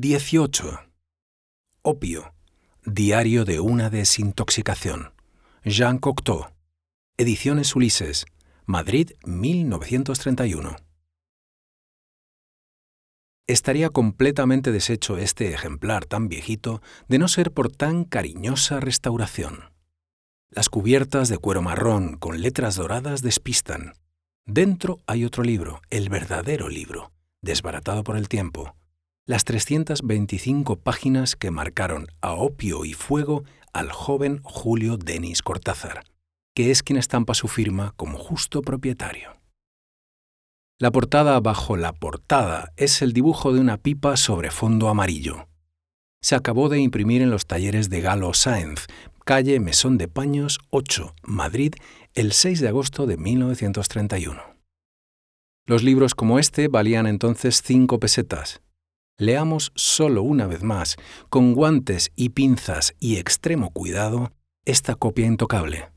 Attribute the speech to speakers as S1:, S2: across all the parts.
S1: 18. Opio. Diario de una desintoxicación. Jean Cocteau. Ediciones Ulises. Madrid, 1931. Estaría completamente deshecho este ejemplar tan viejito de no ser por tan cariñosa restauración. Las cubiertas de cuero marrón con letras doradas despistan. Dentro hay otro libro, el verdadero libro, desbaratado por el tiempo, las 325 páginas que marcaron a opio y fuego al joven Julio Denis Cortázar, que es quien estampa su firma como justo propietario. La portada bajo la portada es el dibujo de una pipa sobre fondo amarillo. Se acabó de imprimir en los talleres de Galo Sáenz, calle Mesón de Paños 8, Madrid, el 6 de agosto de 1931. Los libros como este valían entonces cinco pesetas, leamos solo una vez más, con guantes y pinzas y extremo cuidado, esta copia intocable,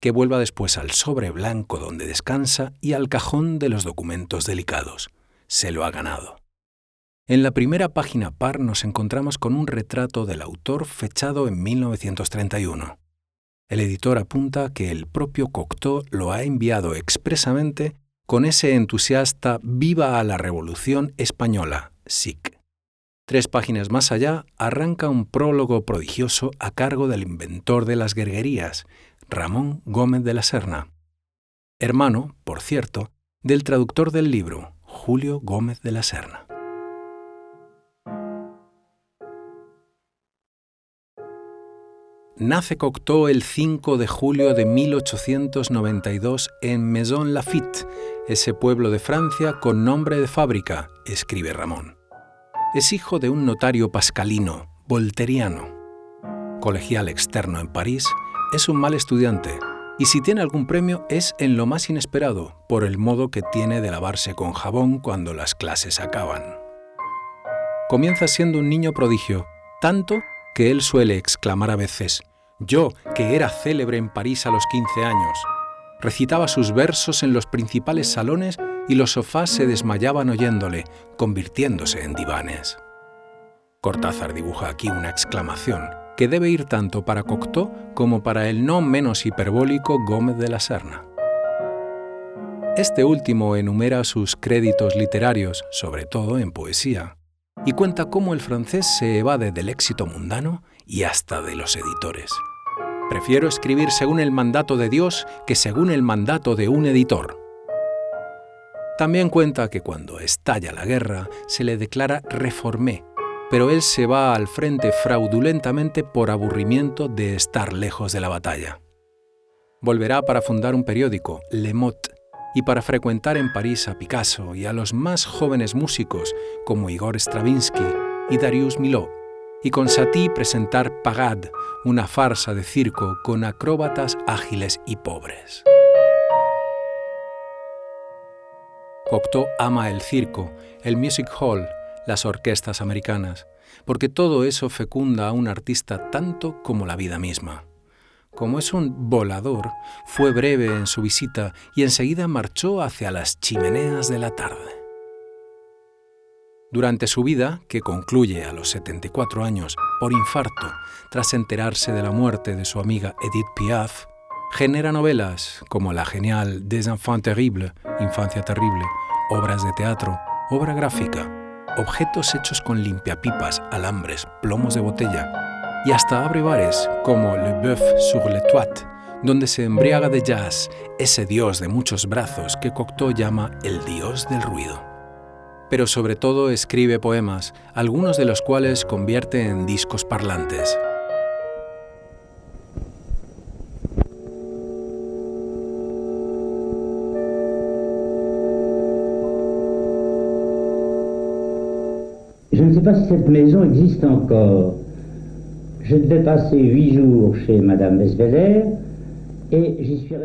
S1: que vuelva después al sobre blanco donde descansa y al cajón de los documentos delicados. Se lo ha ganado. En la primera página par nos encontramos con un retrato del autor fechado en 1931. El editor apunta que el propio Cocteau lo ha enviado expresamente con ese entusiasta Viva a la Revolución Española, Tres páginas más allá arranca un prólogo prodigioso a cargo del inventor de las guerguerías, Ramón Gómez de la Serna. Hermano, por cierto, del traductor del libro, Julio Gómez de la Serna. Nace Cocteau el 5 de julio de 1892 en Maison Lafitte, ese pueblo de Francia con nombre de fábrica, escribe Ramón. Es hijo de un notario pascalino, volteriano. Colegial externo en París, es un mal estudiante y si tiene algún premio es en lo más inesperado, por el modo que tiene de lavarse con jabón cuando las clases acaban. Comienza siendo un niño prodigio, tanto que él suele exclamar a veces, yo, que era célebre en París a los 15 años, recitaba sus versos en los principales salones y los sofás se desmayaban oyéndole, convirtiéndose en divanes. Cortázar dibuja aquí una exclamación que debe ir tanto para Cocteau como para el no menos hiperbólico Gómez de la Serna. Este último enumera sus créditos literarios, sobre todo en poesía, y cuenta cómo el francés se evade del éxito mundano y hasta de los editores. Prefiero escribir según el mandato de Dios que según el mandato de un editor. También cuenta que cuando estalla la guerra se le declara reformé, pero él se va al frente fraudulentamente por aburrimiento de estar lejos de la batalla. Volverá para fundar un periódico, Le Mot, y para frecuentar en París a Picasso y a los más jóvenes músicos como Igor Stravinsky y Darius Milhaud, y con Satie presentar Pagad, una farsa de circo con acróbatas ágiles y pobres. Cocteau ama el circo, el music hall, las orquestas americanas, porque todo eso fecunda a un artista tanto como la vida misma. Como es un volador, fue breve en su visita y enseguida marchó hacia las chimeneas de la tarde. Durante su vida, que concluye a los 74 años por infarto tras enterarse de la muerte de su amiga Edith Piaf, genera novelas como la genial Des Enfants Terribles, Infancia Terrible, obras de teatro, obra gráfica, objetos hechos con limpiapipas, alambres, plomos de botella, y hasta abre bares como Le Boeuf sur le Toit, donde se embriaga de jazz, ese dios de muchos brazos que Cocteau llama el dios del ruido pero sobre todo escribe poemas, algunos de los cuales convierte en discos parlantes.
S2: Cette maison existe encore. Je devais passer huit jours chez Madame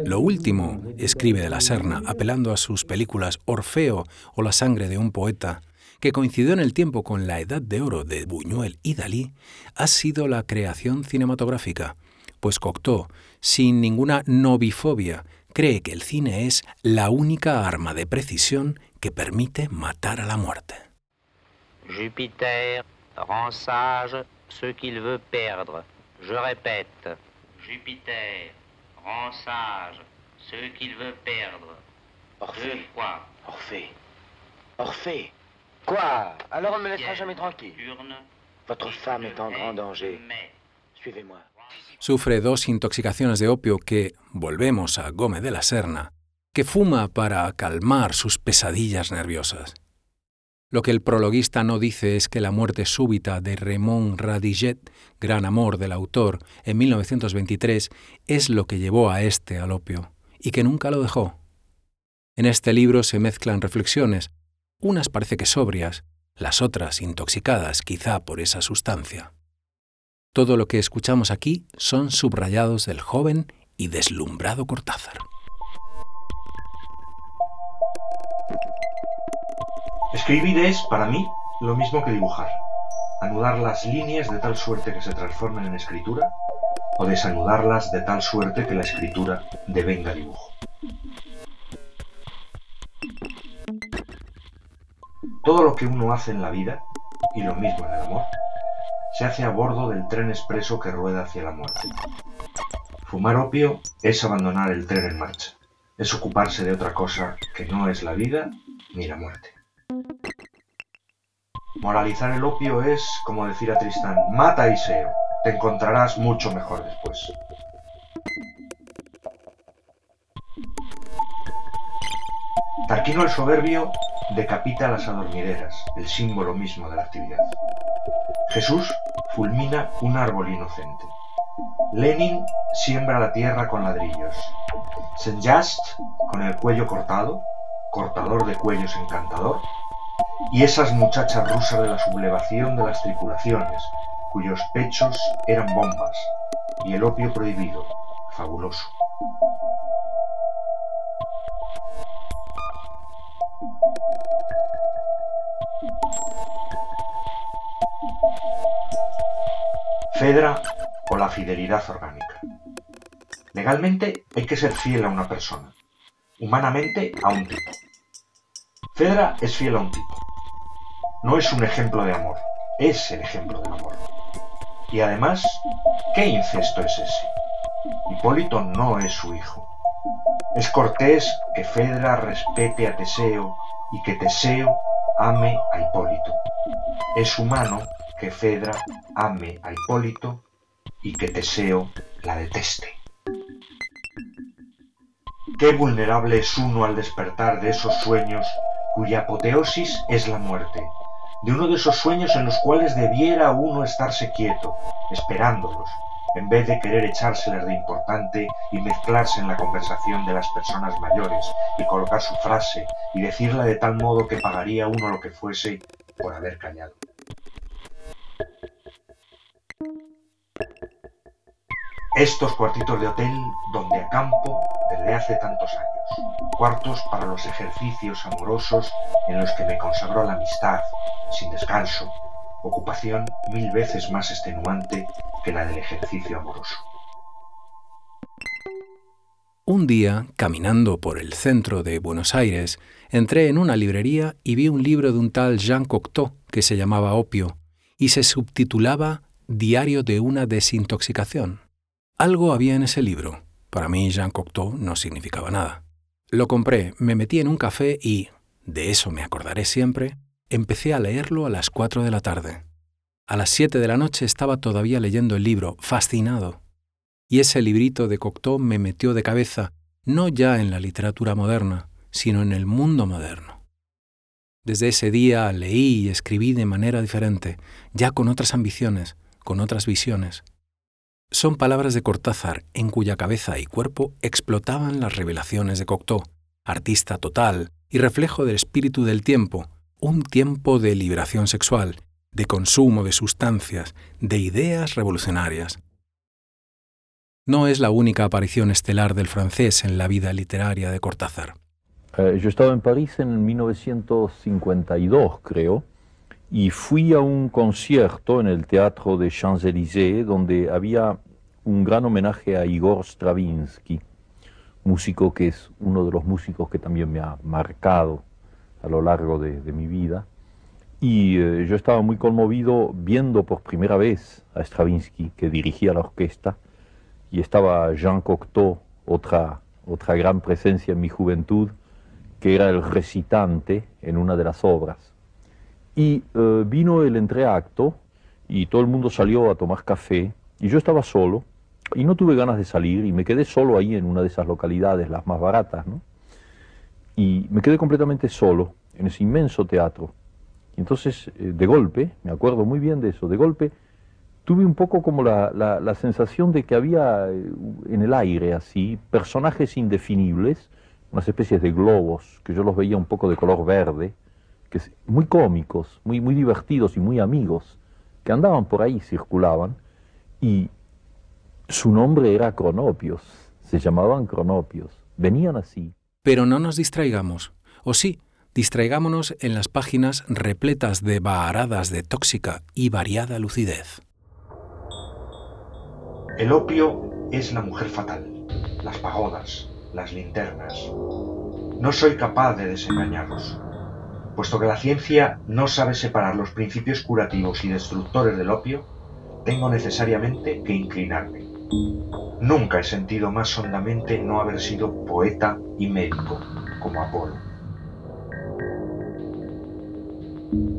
S1: Lo último, escribe de la Serna, apelando a sus películas Orfeo o La sangre de un poeta, que coincidió en el tiempo con la edad de oro de Buñuel y Dalí, ha sido la creación cinematográfica, pues Cocteau, sin ninguna novifobia, cree que el cine es la única arma de precisión que permite matar a la muerte.
S3: Jupiter rend sage ce qu'il veut perdre. Je répète, Jupiter rend sage ceux qu'il veut perdre.
S4: Orphée. quoi Orphée. Orphée. Quoi? Alors on ne me laissera jamais tranquille. Votre femme est en grand danger. Suivez-moi.
S1: Sufre dos intoxicaciones de opio que, volvemos a Gómez de la Serna, que fuma para calmar sus pesadillas nerviosas. Lo que el prologuista no dice es que la muerte súbita de Raymond Radiget, gran amor del autor, en 1923, es lo que llevó a este al opio, y que nunca lo dejó. En este libro se mezclan reflexiones, unas parece que sobrias, las otras intoxicadas quizá por esa sustancia. Todo lo que escuchamos aquí son subrayados del joven y deslumbrado Cortázar.
S5: Escribir es, para mí, lo mismo que dibujar. Anudar las líneas de tal suerte que se transformen en escritura o desanudarlas de tal suerte que la escritura devenga dibujo. Todo lo que uno hace en la vida, y lo mismo en el amor, se hace a bordo del tren expreso que rueda hacia la muerte. Fumar opio es abandonar el tren en marcha, es ocuparse de otra cosa que no es la vida ni la muerte. Moralizar el opio es como decir a Tristán, mata a Iseo, te encontrarás mucho mejor después. Tarquino el soberbio decapita las adormideras, el símbolo mismo de la actividad. Jesús fulmina un árbol inocente. Lenin siembra la tierra con ladrillos. Saint-Just, con el cuello cortado, cortador de cuellos encantador, y esas muchachas rusas de la sublevación de las tripulaciones, cuyos pechos eran bombas, y el opio prohibido, fabuloso. Fedra o la fidelidad orgánica. Legalmente hay que ser fiel a una persona, humanamente a un tipo. Fedra es fiel a un tipo. No es un ejemplo de amor, es el ejemplo del amor. Y además, ¿qué incesto es ese? Hipólito no es su hijo. Es cortés que Fedra respete a Teseo y que Teseo ame a Hipólito. Es humano que Fedra ame a Hipólito y que Teseo la deteste. Qué vulnerable es uno al despertar de esos sueños cuya apoteosis es la muerte, de uno de esos sueños en los cuales debiera uno estarse quieto, esperándolos, en vez de querer echárseles de importante y mezclarse en la conversación de las personas mayores y colocar su frase y decirla de tal modo que pagaría uno lo que fuese por haber callado. Estos cuartitos de hotel donde acampo desde hace tantos años. Cuartos para los ejercicios amorosos en los que me consagró la amistad, sin descanso, ocupación mil veces más extenuante que la del ejercicio amoroso.
S1: Un día, caminando por el centro de Buenos Aires, entré en una librería y vi un libro de un tal Jean Cocteau que se llamaba Opio y se subtitulaba Diario de una desintoxicación. Algo había en ese libro. Para mí Jean Cocteau no significaba nada. Lo compré, me metí en un café y, de eso me acordaré siempre, empecé a leerlo a las 4 de la tarde. A las 7 de la noche estaba todavía leyendo el libro, fascinado. Y ese librito de Cocteau me metió de cabeza, no ya en la literatura moderna, sino en el mundo moderno. Desde ese día leí y escribí de manera diferente, ya con otras ambiciones, con otras visiones. Son palabras de Cortázar en cuya cabeza y cuerpo explotaban las revelaciones de Cocteau, artista total y reflejo del espíritu del tiempo, un tiempo de liberación sexual, de consumo de sustancias, de ideas revolucionarias. No es la única aparición estelar del francés en la vida literaria de Cortázar.
S6: Eh, yo estaba en París en 1952, creo, y fui a un concierto en el Teatro de Champs-Élysées donde había un gran homenaje a Igor Stravinsky, músico que es uno de los músicos que también me ha marcado a lo largo de, mi vida. Y eh, yo estaba muy conmovido viendo por primera vez a Stravinsky, que dirigía la orquesta, y estaba Jean Cocteau, otra, otra gran presencia en mi juventud, que era el recitante en una de las obras. Y eh, vino el entreacto y todo el mundo salió a tomar café y yo estaba solo y no tuve ganas de salir y me quedé solo ahí en una de esas localidades, las más baratas, ¿no? Y me quedé completamente solo en ese inmenso teatro. Y entonces, eh, de golpe, me acuerdo muy bien de eso, de golpe tuve un poco como la, la, sensación de que había eh, en el aire así personajes indefinibles, unas especies de globos, que yo los veía un poco de color verde, que muy cómicos, muy, muy divertidos y muy amigos, que andaban por ahí, circulaban, y su nombre era Cronopios, se llamaban Cronopios, venían así.
S1: Pero no nos distraigamos, o sí, distraigámonos en las páginas repletas de baharadas de tóxica y variada lucidez.
S5: El opio es la mujer fatal, las pagodas, las linternas. No soy capaz de desengañarlos, puesto que la ciencia no sabe separar los principios curativos y destructores del opio, tengo necesariamente que inclinarme. Nunca he sentido más hondamente no haber sido poeta y médico como Apolo.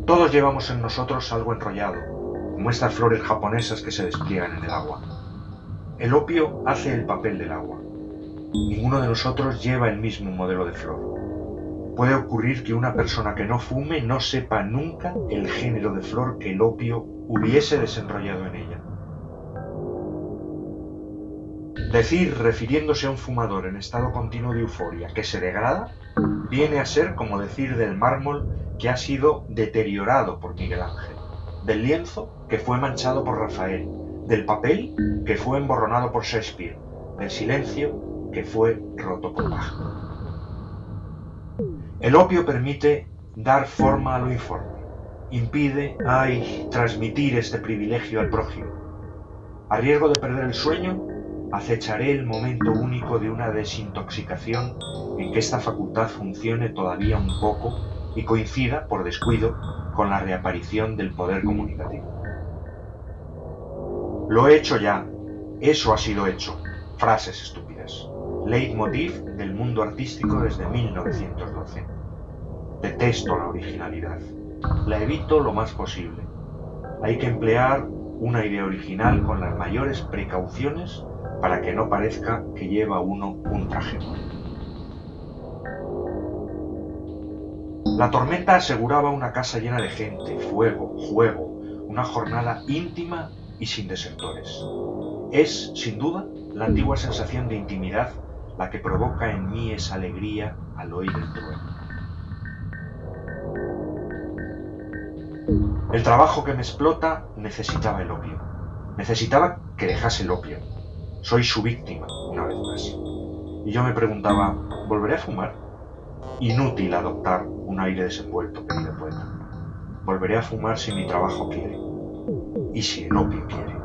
S5: Todos llevamos en nosotros algo enrollado, como estas flores japonesas que se despliegan en el agua. El opio hace el papel del agua. Ninguno de nosotros lleva el mismo modelo de flor. Puede ocurrir que una persona que no fume no sepa nunca el género de flor que el opio hubiese desenrollado en ella. Decir, refiriéndose a un fumador en estado continuo de euforia, que se degrada, viene a ser como decir del mármol que ha sido deteriorado por Miguel Ángel, del lienzo que fue manchado por Rafael, del papel que fue emborronado por Shakespeare, del silencio que fue roto por Bach. El opio permite dar forma a lo informe, impide, ay, transmitir este privilegio al prójimo. A riesgo de perder el sueño, acecharé el momento único de una desintoxicación en que esta facultad funcione todavía un poco y coincida, por descuido, con la reaparición del poder comunicativo. Lo he hecho ya. Eso ha sido hecho. Frases estúpidas. Leitmotiv del mundo artístico desde 1912. Detesto la originalidad. La evito lo más posible. Hay que emplear una idea original con las mayores precauciones para que no parezca que lleva uno un traje. La tormenta aseguraba una casa llena de gente, fuego, juego, una jornada íntima y sin desertores. Es, sin duda, la antigua sensación de intimidad la que provoca en mí esa alegría al oír el trueno. El trabajo que me explota necesitaba el opio. Necesitaba que dejase el opio. Soy su víctima, una vez más. Y yo me preguntaba, ¿volveré a fumar? Inútil adoptar un aire desenvuelto, querido poeta. Volveré a fumar si mi trabajo quiere y si el opio quiere.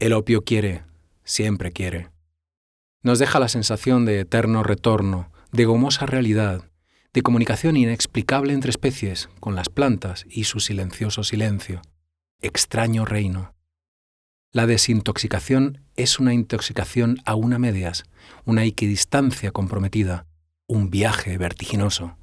S1: El opio quiere, siempre quiere. Nos deja la sensación de eterno retorno, de gomosa realidad, de comunicación inexplicable entre especies, con las plantas y su silencioso silencio. Extraño reino. La desintoxicación es una intoxicación a una medias, una equidistancia comprometida, un viaje vertiginoso.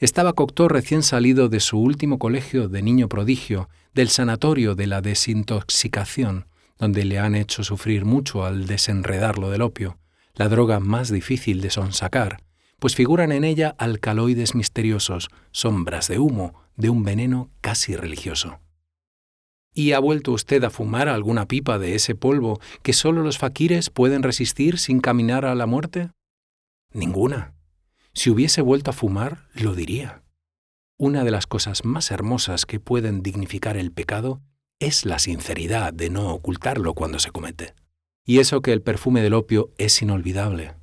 S1: Estaba Cocteau recién salido de su último colegio de niño prodigio, del sanatorio de la desintoxicación, donde le han hecho sufrir mucho al desenredarlo del opio, la droga más difícil de sonsacar, pues figuran en ella alcaloides misteriosos, sombras de humo, de un veneno casi religioso. ¿Y ha vuelto usted a fumar alguna pipa de ese polvo que solo los faquires pueden resistir sin caminar a la muerte? Ninguna. Si hubiese vuelto a fumar, lo diría. Una de las cosas más hermosas que pueden dignificar el pecado es la sinceridad de no ocultarlo cuando se comete. Y eso que el perfume del opio es inolvidable.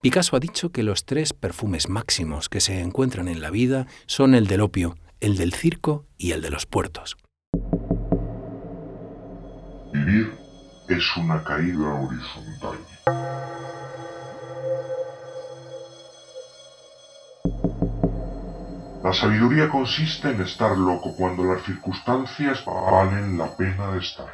S1: Picasso ha dicho que los tres perfumes máximos que se encuentran en la vida son el del opio, el del circo y el de los puertos.
S7: Vivir es una caída horizontal. La sabiduría consiste en estar loco cuando las circunstancias valen la pena de estar.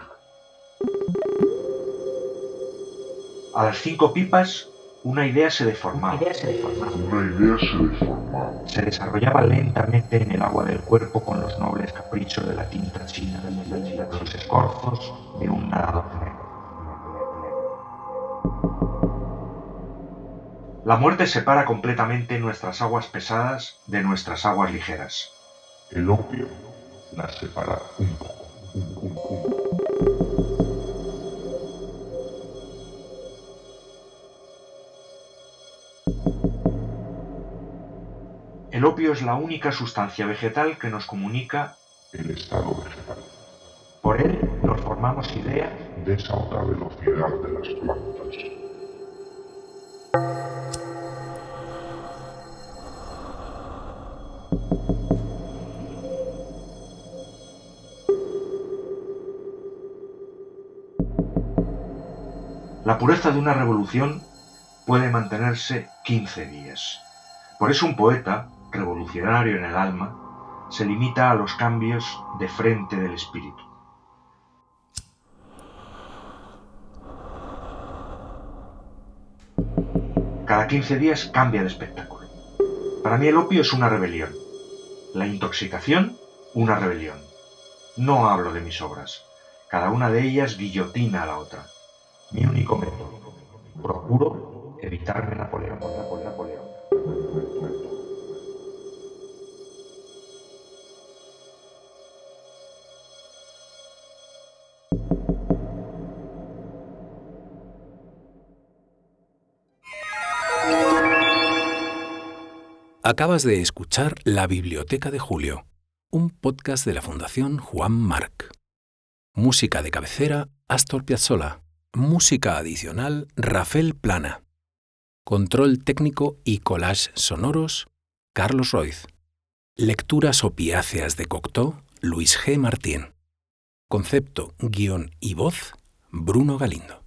S5: A las cinco pipas, una idea se deformaba.
S7: Una idea se deformaba.
S5: Se desarrollaba lentamente en el agua del cuerpo con los nobles caprichos de la tinta china, los escorzos de un nadador La muerte separa completamente nuestras aguas pesadas de nuestras aguas ligeras.
S7: El opio las separa un poco.
S5: El opio es la única sustancia vegetal que nos comunica
S7: el estado vegetal.
S5: Por él nos formamos idea
S7: de esa otra velocidad de las plantas.
S5: La pureza de una revolución puede mantenerse 15 días. Por eso un poeta, revolucionario en el alma, se limita a los cambios de frente del espíritu. Cada 15 días cambia de espectáculo. Para mí el opio es una rebelión. La intoxicación, una rebelión. No hablo de mis obras. Cada una de ellas guillotina a la otra mi único método. Procuro evitarme Napoleón. Napoleón.
S1: Acabas de escuchar La Biblioteca de Julio, un podcast de la Fundación Juan Marc. Música de cabecera, Astor Piazzolla. Música adicional, Rafael Plana. Control técnico y collage sonoros, Carlos Roiz. Lecturas opiáceas de Cocteau, Luis G. Martín. Concepto, guion y voz, Bruno Galindo.